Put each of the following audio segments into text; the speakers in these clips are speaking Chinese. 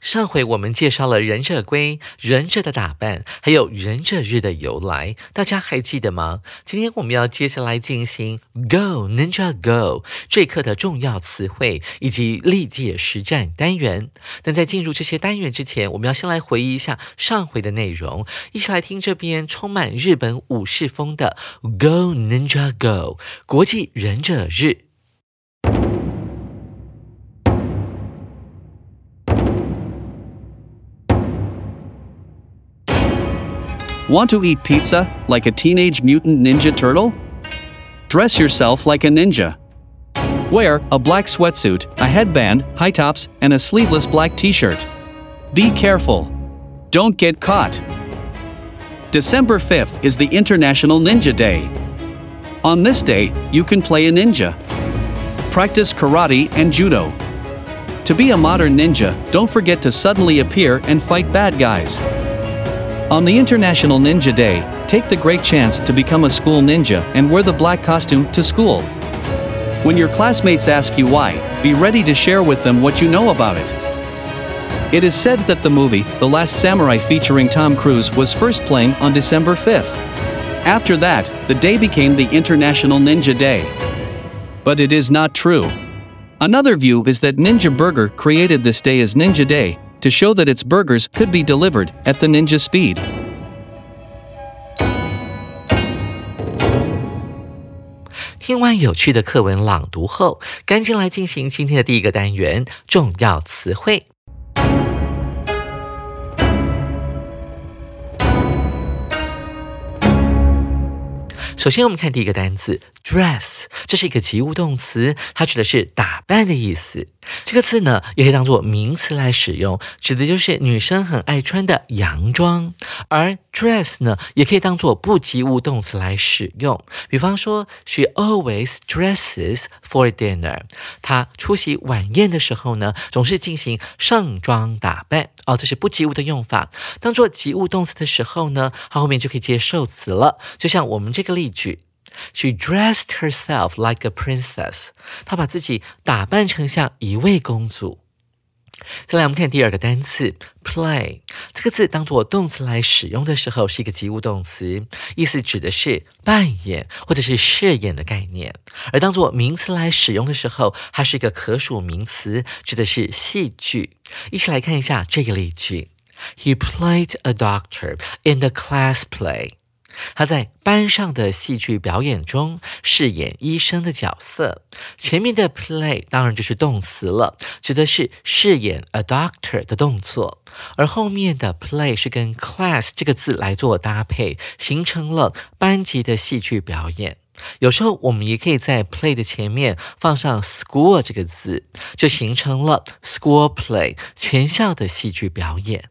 上回我们介绍了忍者龟、忍者的打扮，还有忍者日的由来，大家还记得吗？今天我们要接下来进行 Go Ninja Go 这课的重要词汇以及历届实战单元。但在进入这些单元之前，我们要先来回忆一下上回的内容，一起来听这边充满日本武士风的 Go Ninja Go 国际忍者日。Want to eat pizza like a teenage mutant ninja turtle? Dress yourself like a ninja. Wear a black sweatsuit, a headband, high tops, and a sleeveless black t shirt. Be careful. Don't get caught. December 5th is the International Ninja Day. On this day, you can play a ninja. Practice karate and judo. To be a modern ninja, don't forget to suddenly appear and fight bad guys. On the International Ninja Day, take the great chance to become a school ninja and wear the black costume to school. When your classmates ask you why, be ready to share with them what you know about it. It is said that the movie, The Last Samurai featuring Tom Cruise, was first playing on December 5th. After that, the day became the International Ninja Day. But it is not true. Another view is that Ninja Burger created this day as Ninja Day to show that its burgers could be delivered at the ninja speed. 听完有趣的课文朗读后，赶紧来进行今天的第一个单元——重要词汇。首先，我们看第一个单词 dress，这是一个及物动词，它指的是打扮的意思。这个字呢，也可以当做名词来使用，指的就是女生很爱穿的洋装。而 dress 呢，也可以当做不及物动词来使用。比方说，She always dresses for dinner。她出席晚宴的时候呢，总是进行盛装打扮。哦，这是不及物的用法。当做及物动词的时候呢，它后面就可以接受词了。就像我们这个例句。She dressed herself like a princess。她把自己打扮成像一位公主。再来，我们看第二个单词 play。这个字当做动词来使用的时候，是一个及物动词，意思指的是扮演或者是饰演的概念；而当做名词来使用的时候，它是一个可数名词，指的是戏剧。一起来看一下这个例句：He played a doctor in the class play。他在班上的戏剧表演中饰演医生的角色。前面的 play 当然就是动词了，指的是饰演 a doctor 的动作。而后面的 play 是跟 class 这个字来做搭配，形成了班级的戏剧表演。有时候我们也可以在 play 的前面放上 school 这个字，就形成了 school play 全校的戏剧表演。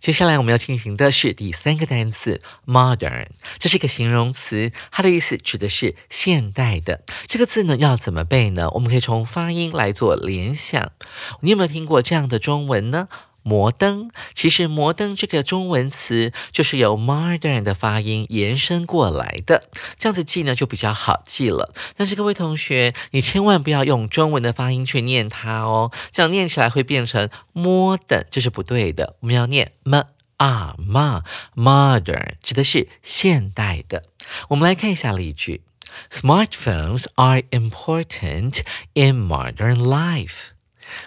接下来我们要进行的是第三个单词 modern，这是一个形容词，它的意思指的是现代的。这个字呢要怎么背呢？我们可以从发音来做联想。你有没有听过这样的中文呢？摩登，其实摩登这个中文词就是由 modern 的发音延伸过来的，这样子记呢就比较好记了。但是各位同学，你千万不要用中文的发音去念它哦，这样念起来会变成 modern，这是不对的。我们要念 m 啊嘛，modern 指的是现代的。我们来看一下例句：Smartphones are important in modern life。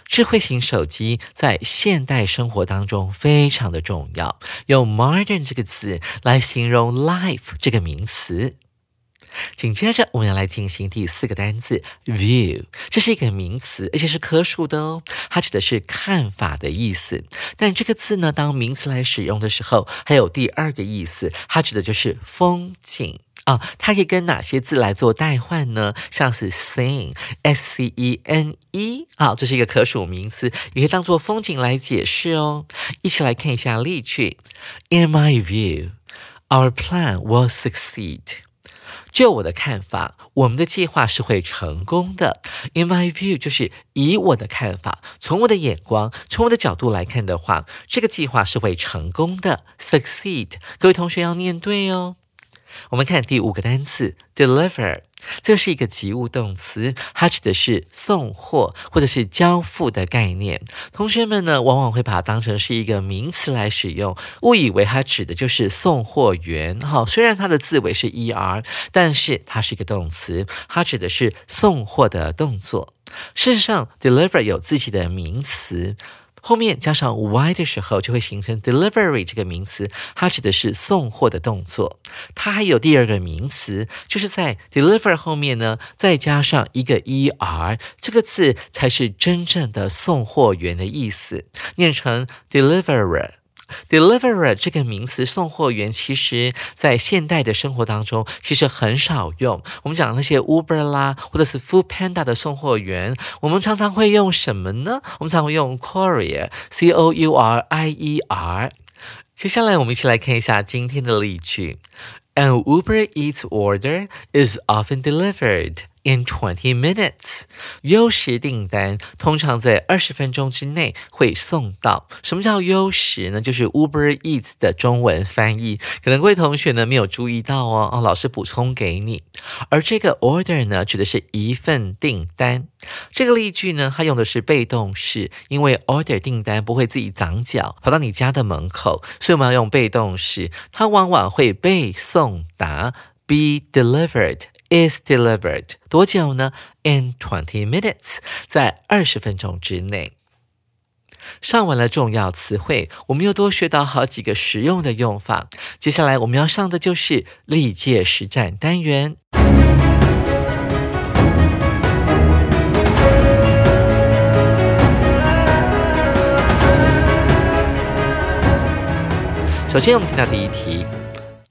智慧型手机在现代生活当中非常的重要，用 modern 这个词来形容 life 这个名词。紧接着，我们要来进行第四个单词 view，这是一个名词，而且是可数的哦。它指的是看法的意思。但这个字呢，当名词来使用的时候，还有第二个意思，它指的就是风景啊。它可以跟哪些字来做代换呢？像是 scene，s c e n e，啊，这是一个可数名词，也可以当做风景来解释哦。一起来看一下例句：In my view, our plan will succeed. 就我的看法，我们的计划是会成功的。In my view，就是以我的看法，从我的眼光，从我的角度来看的话，这个计划是会成功的。Succeed，各位同学要念对哦。我们看第五个单词，deliver，这是一个及物动词，它指的是送货或者是交付的概念。同学们呢，往往会把它当成是一个名词来使用，误以为它指的就是送货员。哈，虽然它的字尾是 er，但是它是一个动词，它指的是送货的动作。事实上，deliver 有自己的名词。后面加上 y 的时候，就会形成 delivery 这个名词，它指的是送货的动作。它还有第二个名词，就是在 deliver 后面呢，再加上一个 er，这个字才是真正的送货员的意思，念成 deliverer。Deliverer 这个名词，送货员，其实在现代的生活当中，其实很少用。我们讲那些 Uber 啦，或者是 Food Panda 的送货员，我们常常会用什么呢？我们常会用 Courier，C O U R I E R。接下来，我们一起来看一下今天的例句：An Uber Eats order is often delivered. In twenty minutes，优时订单通常在二十分钟之内会送到。什么叫优时呢？就是 Uber Eats 的中文翻译。可能各位同学呢没有注意到哦，哦，老师补充给你。而这个 order 呢，指的是一份订单。这个例句呢，它用的是被动式，因为 order 订单不会自己长脚跑到你家的门口，所以我们要用被动式，它往往会被送达，be delivered。Is delivered 多久呢？In twenty minutes，在二十分钟之内。上完了重要词汇，我们又多学到好几个实用的用法。接下来我们要上的就是历届实战单元。首先，我们看到第一题。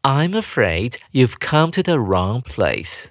I'm afraid you've come to the wrong place.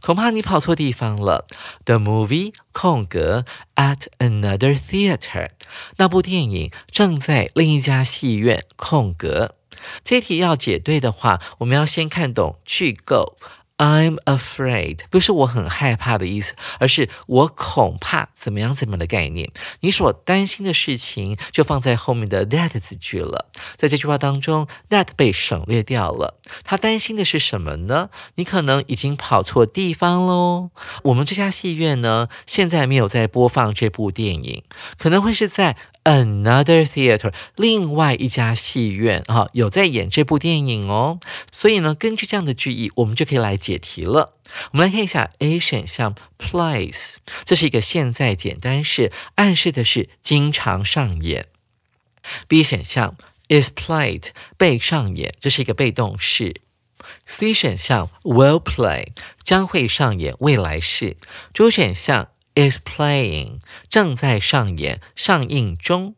恐怕你跑错地方了。The movie 空格 at another theater，那部电影正在另一家戏院空格。这题要解对的话，我们要先看懂句构。I'm afraid 不是我很害怕的意思，而是我恐怕怎么样怎么样的概念。你所担心的事情就放在后面的 that 字句了。在这句话当中，that 被省略掉了。他担心的是什么呢？你可能已经跑错地方喽。我们这家戏院呢，现在没有在播放这部电影，可能会是在。Another theater，另外一家戏院啊，有在演这部电影哦。所以呢，根据这样的句意，我们就可以来解题了。我们来看一下 A 选项，plays，这是一个现在简单式，暗示的是经常上演。B 选项 is played，被上演，这是一个被动式。C 选项 will play，将会上演，未来式。主选项。Is playing，正在上演，上映中。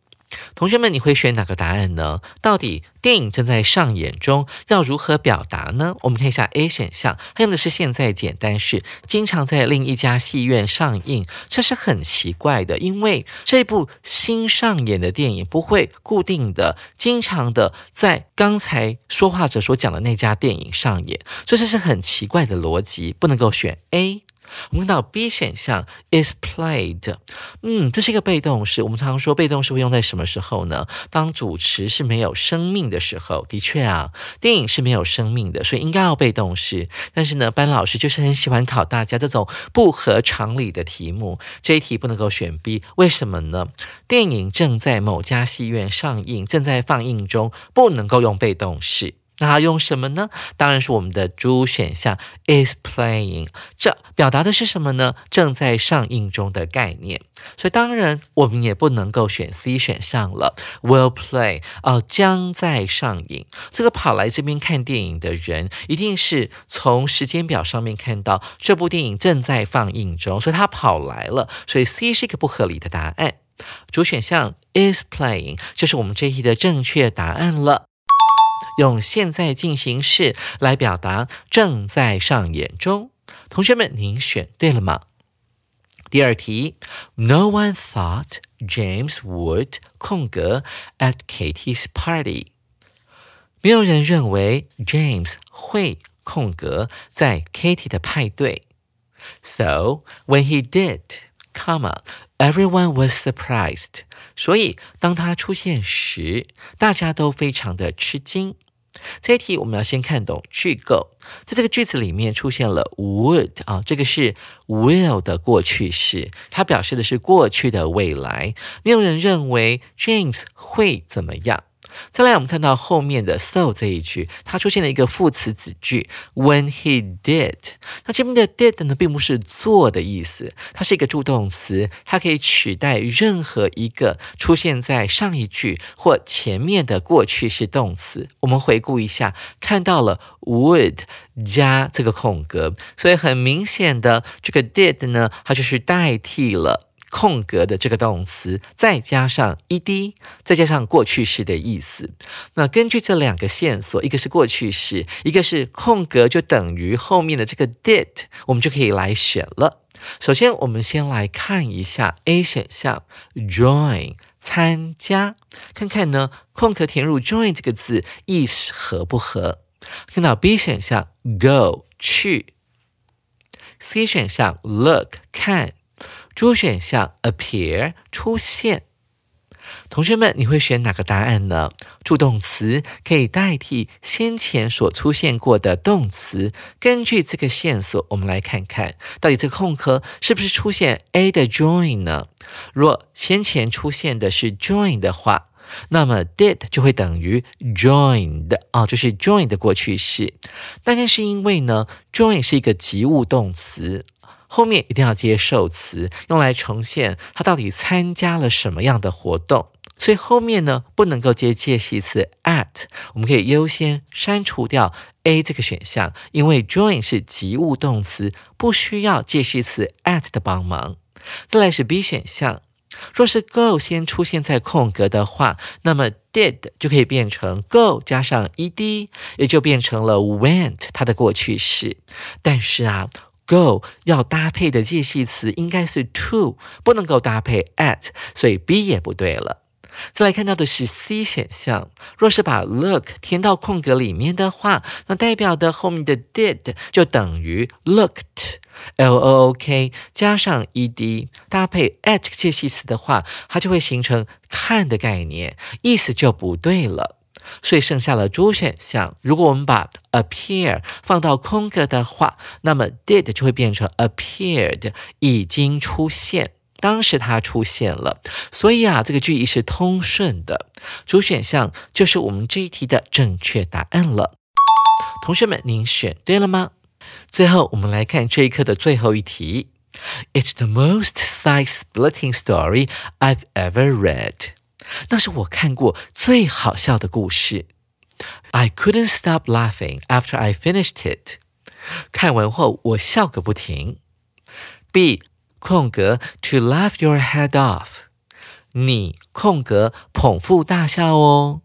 同学们，你会选哪个答案呢？到底电影正在上演中，要如何表达呢？我们看一下 A 选项，它用的是现在简单式，经常在另一家戏院上映，这是很奇怪的，因为这部新上演的电影不会固定的、经常的在刚才说话者所讲的那家电影上演，所以这是很奇怪的逻辑，不能够选 A。我们看到 B 选项 is played，嗯，这是一个被动式。我们常常说被动式会用在什么时候呢？当主词是没有生命的时候。的确啊，电影是没有生命的，所以应该要被动式。但是呢，班老师就是很喜欢考大家这种不合常理的题目。这一题不能够选 B，为什么呢？电影正在某家戏院上映，正在放映中，不能够用被动式。那用什么呢？当然是我们的主选项 is playing，这表达的是什么呢？正在上映中的概念。所以当然我们也不能够选 C 选项了，will play 哦，将在上映。这个跑来这边看电影的人，一定是从时间表上面看到这部电影正在放映中，所以他跑来了。所以 C 是一个不合理的答案。主选项 is playing 就是我们这一题的正确答案了。用现在进行式来表达正在上演中，同学们，您选对了吗？第二题，No one thought James would 空格 at Katie's party。没有人认为 James 会空格在 Katie 的派对。So when he did, comma, everyone was surprised。所以当他出现时，大家都非常的吃惊。这一题我们要先看懂句构，在这个句子里面出现了 would 啊，这个是 will 的过去式，它表示的是过去的未来。没有人认为 James 会怎么样。再来，我们看到后面的 so 这一句，它出现了一个副词子句 when he did。那这边的 did 呢，并不是做的意思，它是一个助动词，它可以取代任何一个出现在上一句或前面的过去式动词。我们回顾一下，看到了 would 加这个空格，所以很明显的，这个 did 呢，它就是代替了。空格的这个动词，再加上 ed，再加上过去式的意思。那根据这两个线索，一个是过去式，一个是空格，就等于后面的这个 did，我们就可以来选了。首先，我们先来看一下 A 选项 join 参加，看看呢空格填入 join 这个字意思合不合。看到 B 选项 go 去，C 选项 look 看。主选项 appear 出现，同学们，你会选哪个答案呢？助动词可以代替先前所出现过的动词。根据这个线索，我们来看看到底这个空格是不是出现 A 的 join 呢？若先前出现的是 join 的话，那么 did 就会等于 joined 啊，就是 join 的过去式。那但是因为呢，join 是一个及物动词。后面一定要接受词，用来呈现他到底参加了什么样的活动。所以后面呢不能够接介系词 at，我们可以优先删除掉 A 这个选项，因为 join 是及物动词，不需要介系词 at 的帮忙。再来是 B 选项，若是 go 先出现在空格的话，那么 did 就可以变成 go 加上 ed，也就变成了 went 它的过去式。但是啊。Go 要搭配的介系词应该是 to，不能够搭配 at，所以 B 也不对了。再来看到的是 C 选项，若是把 look 填到空格里面的话，那代表的后面的 did 就等于 looked，L O O K 加上 ed 搭配 at 介系词的话，它就会形成看的概念，意思就不对了。所以剩下了主选项。如果我们把 appear 放到空格的话，那么 did 就会变成 appeared，已经出现，当时它出现了。所以啊，这个句意是通顺的。主选项就是我们这一题的正确答案了。同学们，您选对了吗？最后，我们来看这一课的最后一题。It's the most side-splitting story I've ever read. 那是我看过最好笑的故事。I couldn't stop laughing after I finished it。看完后我笑个不停。B 空格 to laugh your head off，你空格捧腹大笑哦。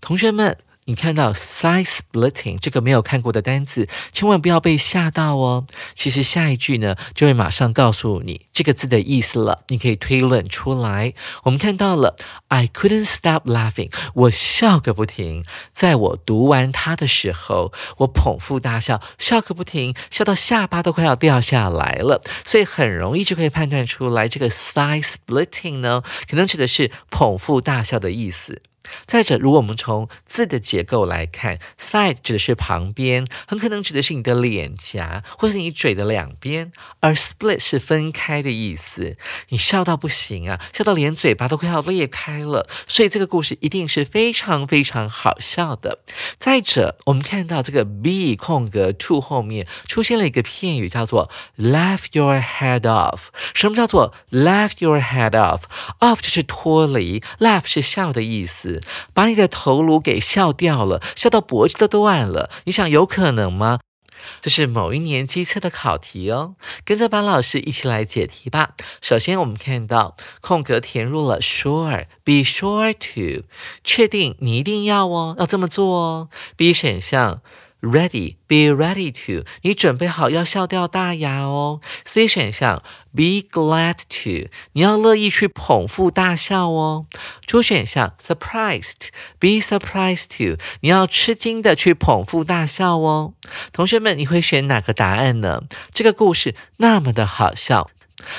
同学们，你看到 size splitting 这个没有看过的单词，千万不要被吓到哦。其实下一句呢，就会马上告诉你这个字的意思了，你可以推论出来。我们看到了，I couldn't stop laughing，我笑个不停。在我读完它的时候，我捧腹大笑，笑个不停，笑到下巴都快要掉下来了。所以很容易就可以判断出来，这个 size splitting 呢，可能指的是捧腹大笑的意思。再者，如果我们从字的结构来看，side 指的是旁边，很可能指的是你的脸颊或是你嘴的两边，而 split 是分开的意思。你笑到不行啊，笑到连嘴巴都快要裂开了，所以这个故事一定是非常非常好笑的。再者，我们看到这个 b 空格 to 后面出现了一个片语，叫做 laugh your head off。什么叫做 laugh your head off？off 就是脱离，laugh 是笑的意思。把你的头颅给笑掉了，笑到脖子都断了。你想有可能吗？这是某一年机测的考题哦，跟着班老师一起来解题吧。首先，我们看到空格填入了 sure，be sure to，确定你一定要哦，要这么做哦。B 选项。Ready, be ready to，你准备好要笑掉大牙哦。C 选项，be glad to，你要乐意去捧腹大笑哦。D 选项，surprised, be surprised to，你要吃惊的去捧腹大笑哦。同学们，你会选哪个答案呢？这个故事那么的好笑。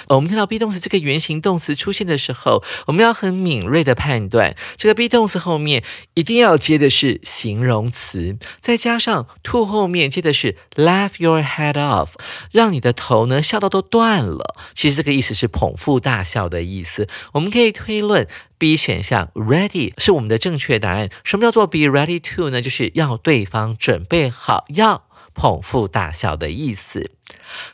我们看到 be 动词这个原形动词出现的时候，我们要很敏锐的判断，这个 be 动词后面一定要接的是形容词，再加上 to 后面接的是 laugh your head off，让你的头呢笑到都断了。其实这个意思是捧腹大笑的意思。我们可以推论 B 选项 ready 是我们的正确答案。什么叫做 be ready to 呢？就是要对方准备好要捧腹大笑的意思。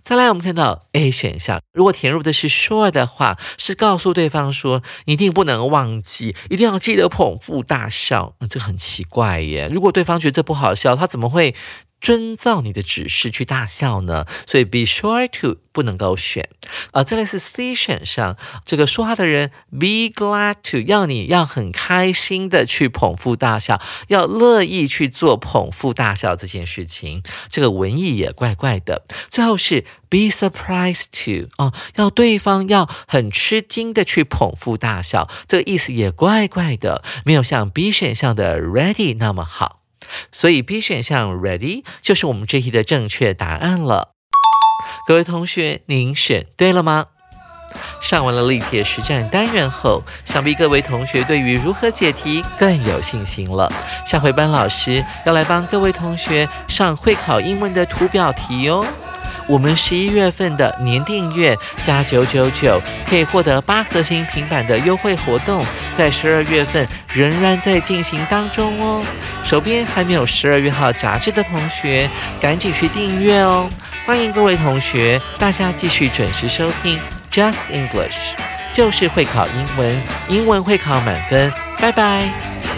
再来，我们看到 A 选项，如果填入的是 sure 的话，是告诉对方说，你一定不能忘记，一定要记得捧腹大笑。那这很奇怪耶，如果对方觉得这不好笑，他怎么会？遵照你的指示去大笑呢，所以 be sure to 不能够选。啊，再来是 C 选项，这个说话的人 be glad to 要你要很开心的去捧腹大笑，要乐意去做捧腹大笑这件事情。这个文意也怪怪的。最后是 be surprised to 哦，要对方要很吃惊的去捧腹大笑，这个意思也怪怪的，没有像 B 选项的 ready 那么好。所以 B 选项 ready 就是我们这题的正确答案了。各位同学，您选对了吗？上完了历届实战单元后，想必各位同学对于如何解题更有信心了。下回班老师要来帮各位同学上会考英文的图表题哦。我们十一月份的年订阅加九九九，可以获得八核心平板的优惠活动，在十二月份仍然在进行当中哦。手边还没有十二月号杂志的同学，赶紧去订阅哦！欢迎各位同学，大家继续准时收听 Just English，就是会考英文，英文会考满分，拜拜。